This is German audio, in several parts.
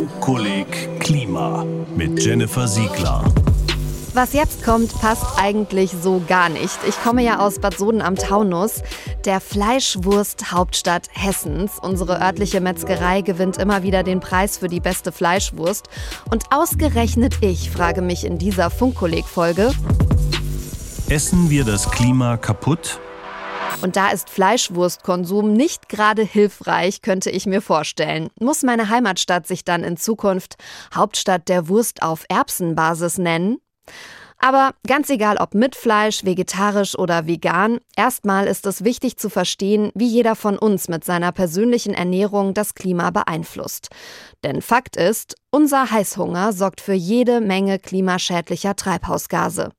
Funkkolleg Klima mit Jennifer Siegler. Was jetzt kommt, passt eigentlich so gar nicht. Ich komme ja aus Bad Soden am Taunus, der Fleischwurst-Hauptstadt Hessens. Unsere örtliche Metzgerei gewinnt immer wieder den Preis für die beste Fleischwurst. Und ausgerechnet ich frage mich in dieser Funkkolleg-Folge: Essen wir das Klima kaputt? Und da ist Fleischwurstkonsum nicht gerade hilfreich, könnte ich mir vorstellen. Muss meine Heimatstadt sich dann in Zukunft Hauptstadt der Wurst auf Erbsenbasis nennen? Aber ganz egal ob mit Fleisch, vegetarisch oder vegan, erstmal ist es wichtig zu verstehen, wie jeder von uns mit seiner persönlichen Ernährung das Klima beeinflusst. Denn Fakt ist, unser Heißhunger sorgt für jede Menge klimaschädlicher Treibhausgase.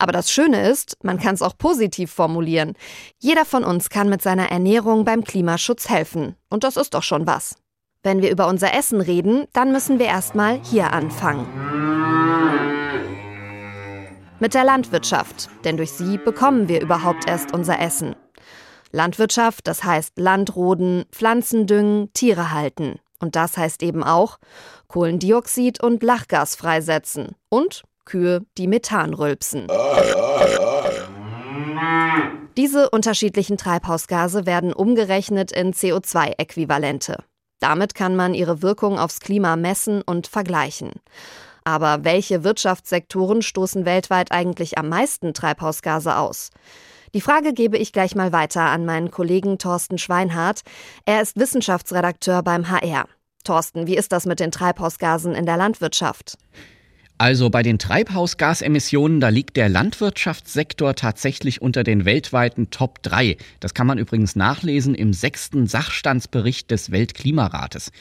Aber das Schöne ist, man kann es auch positiv formulieren. Jeder von uns kann mit seiner Ernährung beim Klimaschutz helfen. Und das ist doch schon was. Wenn wir über unser Essen reden, dann müssen wir erstmal hier anfangen. Mit der Landwirtschaft, denn durch sie bekommen wir überhaupt erst unser Essen. Landwirtschaft, das heißt Landroden, Pflanzen düngen, Tiere halten. Und das heißt eben auch Kohlendioxid und Lachgas freisetzen und Kühe, die Methan rülpsen. Diese unterschiedlichen Treibhausgase werden umgerechnet in CO2-Äquivalente. Damit kann man ihre Wirkung aufs Klima messen und vergleichen. Aber welche Wirtschaftssektoren stoßen weltweit eigentlich am meisten Treibhausgase aus? Die Frage gebe ich gleich mal weiter an meinen Kollegen Thorsten Schweinhardt. Er ist Wissenschaftsredakteur beim HR. Thorsten, wie ist das mit den Treibhausgasen in der Landwirtschaft? Also bei den Treibhausgasemissionen, da liegt der Landwirtschaftssektor tatsächlich unter den weltweiten Top 3. Das kann man übrigens nachlesen im sechsten Sachstandsbericht des Weltklimarates.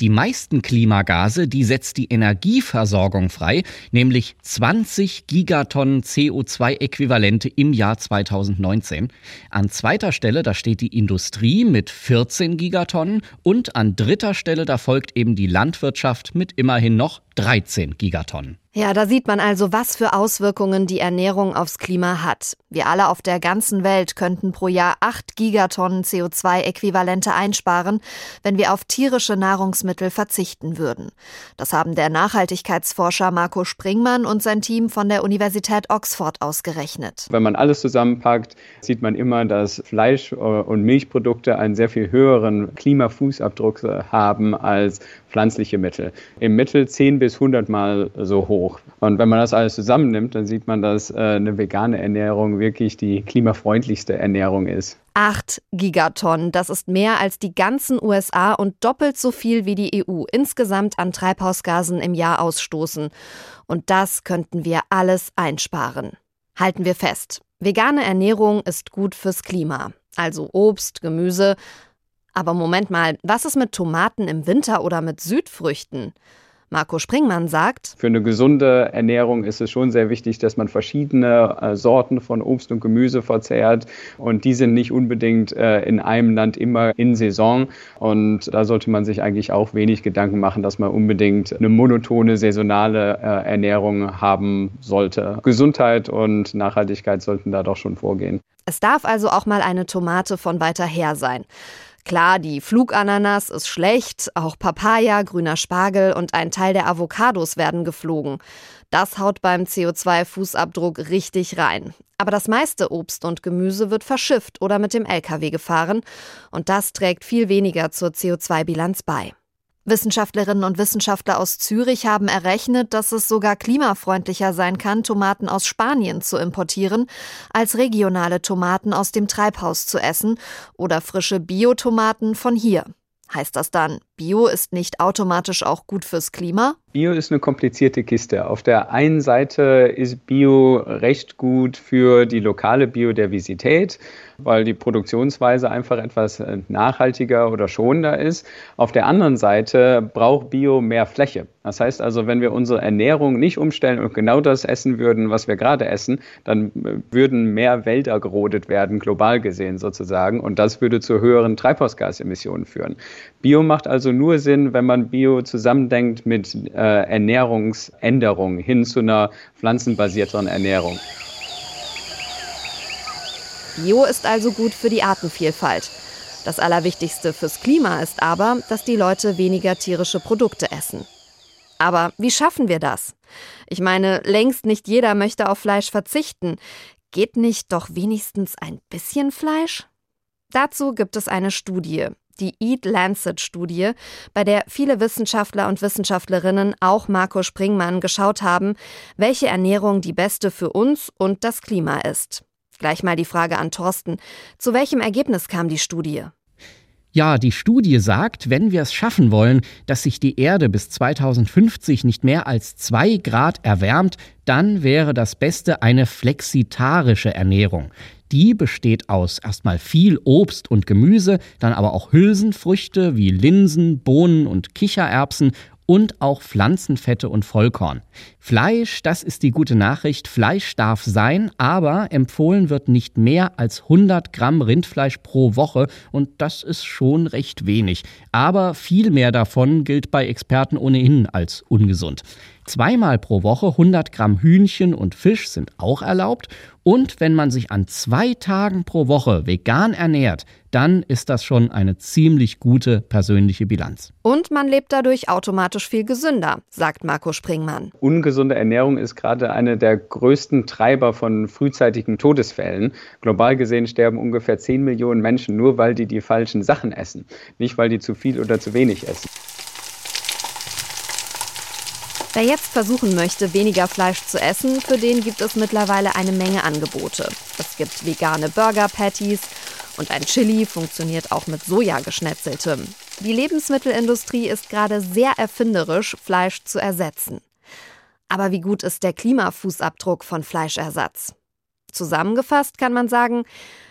Die meisten Klimagase, die setzt die Energieversorgung frei, nämlich 20 Gigatonnen CO2-Äquivalente im Jahr 2019. An zweiter Stelle, da steht die Industrie mit 14 Gigatonnen und an dritter Stelle, da folgt eben die Landwirtschaft mit immerhin noch 13 Gigatonnen. Ja, da sieht man also, was für Auswirkungen die Ernährung aufs Klima hat. Wir alle auf der ganzen Welt könnten pro Jahr 8 Gigatonnen CO2-Äquivalente einsparen, wenn wir auf tierische Nahrungsmittel verzichten würden. Das haben der Nachhaltigkeitsforscher Marco Springmann und sein Team von der Universität Oxford ausgerechnet. Wenn man alles zusammenpackt, sieht man immer, dass Fleisch- und Milchprodukte einen sehr viel höheren Klimafußabdruck haben als pflanzliche Mittel. Im Mittel 10 bis 100 Mal so hoch. Und wenn man das alles zusammennimmt, dann sieht man, dass äh, eine vegane Ernährung wirklich die klimafreundlichste Ernährung ist. 8 Gigatonnen, das ist mehr als die ganzen USA und doppelt so viel wie die EU insgesamt an Treibhausgasen im Jahr ausstoßen. Und das könnten wir alles einsparen. Halten wir fest, vegane Ernährung ist gut fürs Klima. Also Obst, Gemüse, aber Moment mal, was ist mit Tomaten im Winter oder mit Südfrüchten? Marco Springmann sagt, für eine gesunde Ernährung ist es schon sehr wichtig, dass man verschiedene äh, Sorten von Obst und Gemüse verzehrt. Und die sind nicht unbedingt äh, in einem Land immer in Saison. Und da sollte man sich eigentlich auch wenig Gedanken machen, dass man unbedingt eine monotone, saisonale äh, Ernährung haben sollte. Gesundheit und Nachhaltigkeit sollten da doch schon vorgehen. Es darf also auch mal eine Tomate von weiter her sein. Klar, die Flugananas ist schlecht, auch Papaya, grüner Spargel und ein Teil der Avocados werden geflogen. Das haut beim CO2-Fußabdruck richtig rein. Aber das meiste Obst und Gemüse wird verschifft oder mit dem Lkw gefahren und das trägt viel weniger zur CO2-Bilanz bei. Wissenschaftlerinnen und Wissenschaftler aus Zürich haben errechnet, dass es sogar klimafreundlicher sein kann, Tomaten aus Spanien zu importieren, als regionale Tomaten aus dem Treibhaus zu essen oder frische Biotomaten von hier. Heißt das dann, Bio ist nicht automatisch auch gut fürs Klima? Bio ist eine komplizierte Kiste. Auf der einen Seite ist Bio recht gut für die lokale Biodiversität, weil die Produktionsweise einfach etwas nachhaltiger oder schonender ist. Auf der anderen Seite braucht Bio mehr Fläche. Das heißt also, wenn wir unsere Ernährung nicht umstellen und genau das essen würden, was wir gerade essen, dann würden mehr Wälder gerodet werden, global gesehen sozusagen. Und das würde zu höheren Treibhausgasemissionen führen. Bio macht also nur Sinn, wenn man Bio zusammendenkt mit äh, Ernährungsänderungen hin zu einer pflanzenbasierteren Ernährung. Bio ist also gut für die Artenvielfalt. Das Allerwichtigste fürs Klima ist aber, dass die Leute weniger tierische Produkte essen. Aber wie schaffen wir das? Ich meine, längst nicht jeder möchte auf Fleisch verzichten. Geht nicht doch wenigstens ein bisschen Fleisch? Dazu gibt es eine Studie, die Eat Lancet Studie, bei der viele Wissenschaftler und Wissenschaftlerinnen, auch Marco Springmann, geschaut haben, welche Ernährung die beste für uns und das Klima ist. Gleich mal die Frage an Thorsten. Zu welchem Ergebnis kam die Studie? Ja, die Studie sagt, wenn wir es schaffen wollen, dass sich die Erde bis 2050 nicht mehr als zwei Grad erwärmt, dann wäre das Beste eine flexitarische Ernährung. Die besteht aus erstmal viel Obst und Gemüse, dann aber auch Hülsenfrüchte wie Linsen, Bohnen und Kichererbsen und auch Pflanzenfette und Vollkorn. Fleisch, das ist die gute Nachricht, Fleisch darf sein, aber empfohlen wird nicht mehr als 100 Gramm Rindfleisch pro Woche und das ist schon recht wenig. Aber viel mehr davon gilt bei Experten ohnehin als ungesund. Zweimal pro Woche 100 Gramm Hühnchen und Fisch sind auch erlaubt. Und wenn man sich an zwei Tagen pro Woche vegan ernährt, dann ist das schon eine ziemlich gute persönliche Bilanz. Und man lebt dadurch automatisch viel gesünder, sagt Marco Springmann. Ungesunde Ernährung ist gerade eine der größten Treiber von frühzeitigen Todesfällen. Global gesehen sterben ungefähr 10 Millionen Menschen nur, weil die die falschen Sachen essen, nicht weil die zu viel oder zu wenig essen. Wer jetzt versuchen möchte, weniger Fleisch zu essen, für den gibt es mittlerweile eine Menge Angebote. Es gibt vegane Burger Patties und ein Chili funktioniert auch mit Soja geschnetzeltem. Die Lebensmittelindustrie ist gerade sehr erfinderisch, Fleisch zu ersetzen. Aber wie gut ist der Klimafußabdruck von Fleischersatz? Zusammengefasst kann man sagen,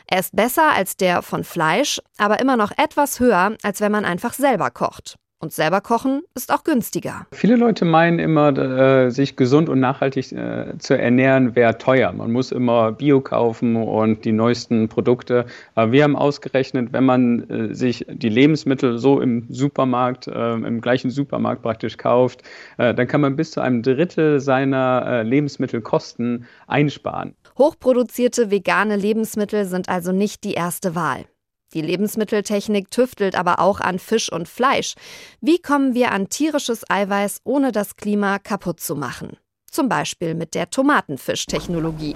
er ist besser als der von Fleisch, aber immer noch etwas höher, als wenn man einfach selber kocht. Und selber kochen ist auch günstiger. Viele Leute meinen immer, äh, sich gesund und nachhaltig äh, zu ernähren wäre teuer. Man muss immer Bio kaufen und die neuesten Produkte. Aber wir haben ausgerechnet, wenn man äh, sich die Lebensmittel so im Supermarkt, im gleichen Supermarkt praktisch kauft, dann kann man bis zu einem Drittel seiner Lebensmittelkosten einsparen. Hochproduzierte vegane Lebensmittel sind also nicht die erste Wahl. Die Lebensmitteltechnik tüftelt aber auch an Fisch und Fleisch. Wie kommen wir an tierisches Eiweiß, ohne das Klima kaputt zu machen? Zum Beispiel mit der Tomatenfischtechnologie.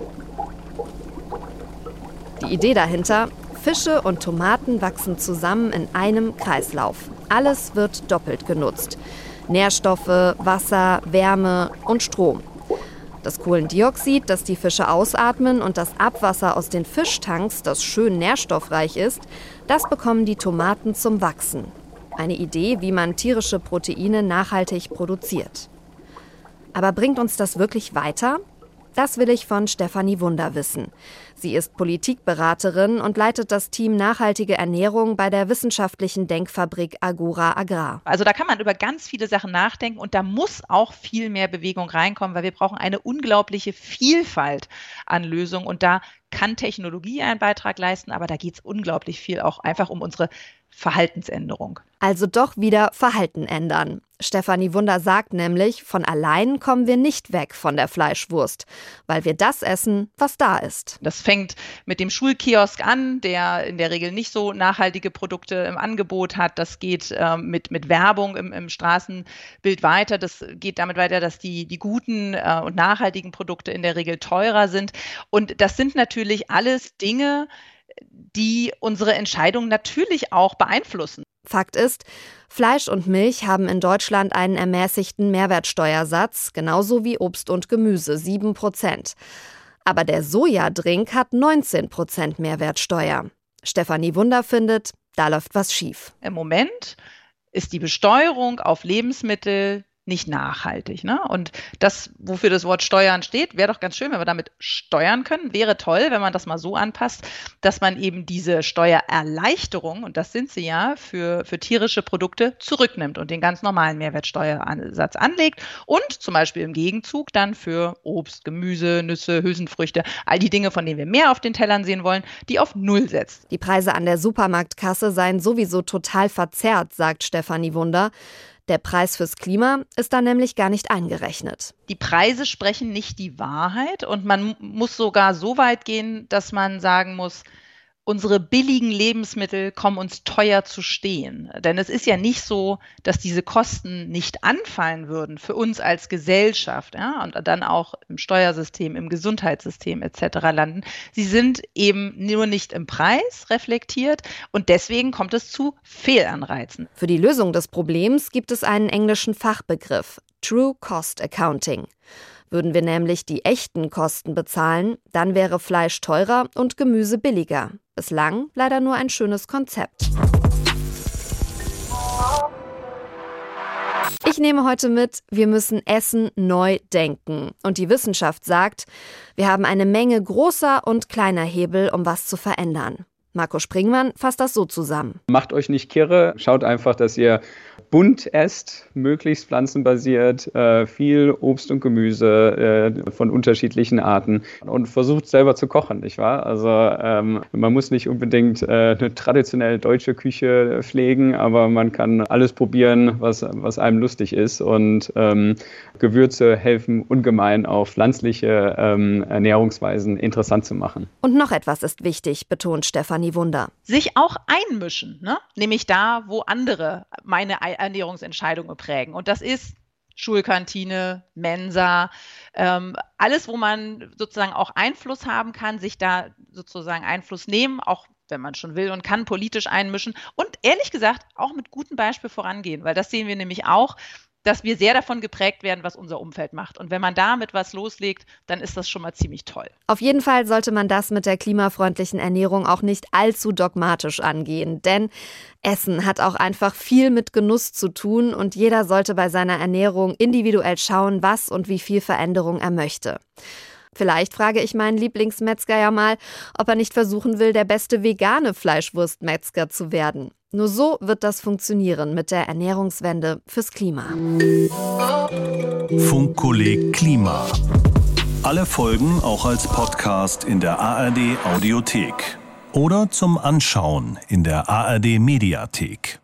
Die Idee dahinter, Fische und Tomaten wachsen zusammen in einem Kreislauf. Alles wird doppelt genutzt. Nährstoffe, Wasser, Wärme und Strom. Das Kohlendioxid, das die Fische ausatmen und das Abwasser aus den Fischtanks, das schön nährstoffreich ist, das bekommen die Tomaten zum Wachsen. Eine Idee, wie man tierische Proteine nachhaltig produziert. Aber bringt uns das wirklich weiter? Das will ich von Stefanie Wunder wissen. Sie ist Politikberaterin und leitet das Team Nachhaltige Ernährung bei der wissenschaftlichen Denkfabrik Agora Agrar. Also da kann man über ganz viele Sachen nachdenken und da muss auch viel mehr Bewegung reinkommen, weil wir brauchen eine unglaubliche Vielfalt an Lösungen und da kann Technologie einen Beitrag leisten, aber da geht es unglaublich viel auch einfach um unsere Verhaltensänderung. Also doch wieder Verhalten ändern. Stefanie Wunder sagt nämlich, von allein kommen wir nicht weg von der Fleischwurst, weil wir das essen, was da ist. Das fängt mit dem Schulkiosk an, der in der Regel nicht so nachhaltige Produkte im Angebot hat. Das geht äh, mit, mit Werbung im, im Straßenbild weiter. Das geht damit weiter, dass die, die guten äh, und nachhaltigen Produkte in der Regel teurer sind. Und das sind natürlich alles Dinge, die unsere Entscheidung natürlich auch beeinflussen. Fakt ist, Fleisch und Milch haben in Deutschland einen ermäßigten Mehrwertsteuersatz, genauso wie Obst und Gemüse, 7 Prozent. Aber der Sojadrink hat 19 Prozent Mehrwertsteuer. Stefanie Wunder findet, da läuft was schief. Im Moment ist die Besteuerung auf Lebensmittel nicht nachhaltig. Ne? Und das, wofür das Wort Steuern steht, wäre doch ganz schön, wenn wir damit steuern können. Wäre toll, wenn man das mal so anpasst, dass man eben diese Steuererleichterung, und das sind sie ja, für, für tierische Produkte zurücknimmt und den ganz normalen Mehrwertsteuersatz anlegt und zum Beispiel im Gegenzug dann für Obst, Gemüse, Nüsse, Hülsenfrüchte, all die Dinge, von denen wir mehr auf den Tellern sehen wollen, die auf Null setzt. Die Preise an der Supermarktkasse seien sowieso total verzerrt, sagt Stefanie Wunder. Der Preis fürs Klima ist da nämlich gar nicht eingerechnet. Die Preise sprechen nicht die Wahrheit und man muss sogar so weit gehen, dass man sagen muss, unsere billigen Lebensmittel kommen uns teuer zu stehen. Denn es ist ja nicht so, dass diese Kosten nicht anfallen würden für uns als Gesellschaft ja, und dann auch im Steuersystem, im Gesundheitssystem etc. landen. Sie sind eben nur nicht im Preis reflektiert und deswegen kommt es zu Fehlanreizen. Für die Lösung des Problems gibt es einen englischen Fachbegriff, True Cost Accounting. Würden wir nämlich die echten Kosten bezahlen, dann wäre Fleisch teurer und Gemüse billiger. Bislang leider nur ein schönes Konzept. Ich nehme heute mit, wir müssen Essen neu denken. Und die Wissenschaft sagt, wir haben eine Menge großer und kleiner Hebel, um was zu verändern. Marco Springmann fasst das so zusammen. Macht euch nicht kirre, schaut einfach, dass ihr bunt esst, möglichst pflanzenbasiert, äh, viel Obst und Gemüse äh, von unterschiedlichen Arten und versucht selber zu kochen, nicht wahr? Also ähm, man muss nicht unbedingt äh, eine traditionelle deutsche Küche pflegen, aber man kann alles probieren, was, was einem lustig ist und ähm, Gewürze helfen ungemein auch pflanzliche ähm, Ernährungsweisen interessant zu machen. Und noch etwas ist wichtig, betont Stefanie Wunder. Sich auch einmischen, ne? nämlich da, wo andere meine Ernährungsentscheidungen prägen. Und das ist Schulkantine, Mensa, ähm, alles, wo man sozusagen auch Einfluss haben kann, sich da sozusagen Einfluss nehmen, auch wenn man schon will und kann, politisch einmischen und ehrlich gesagt auch mit gutem Beispiel vorangehen, weil das sehen wir nämlich auch, dass wir sehr davon geprägt werden, was unser Umfeld macht. Und wenn man damit was loslegt, dann ist das schon mal ziemlich toll. Auf jeden Fall sollte man das mit der klimafreundlichen Ernährung auch nicht allzu dogmatisch angehen, denn Essen hat auch einfach viel mit Genuss zu tun und jeder sollte bei seiner Ernährung individuell schauen, was und wie viel Veränderung er möchte. Vielleicht frage ich meinen Lieblingsmetzger ja mal, ob er nicht versuchen will, der beste vegane Fleischwurstmetzger zu werden. Nur so wird das funktionieren mit der Ernährungswende fürs Klima. Funkkolleg Klima. Alle Folgen auch als Podcast in der ARD Audiothek oder zum Anschauen in der ARD Mediathek.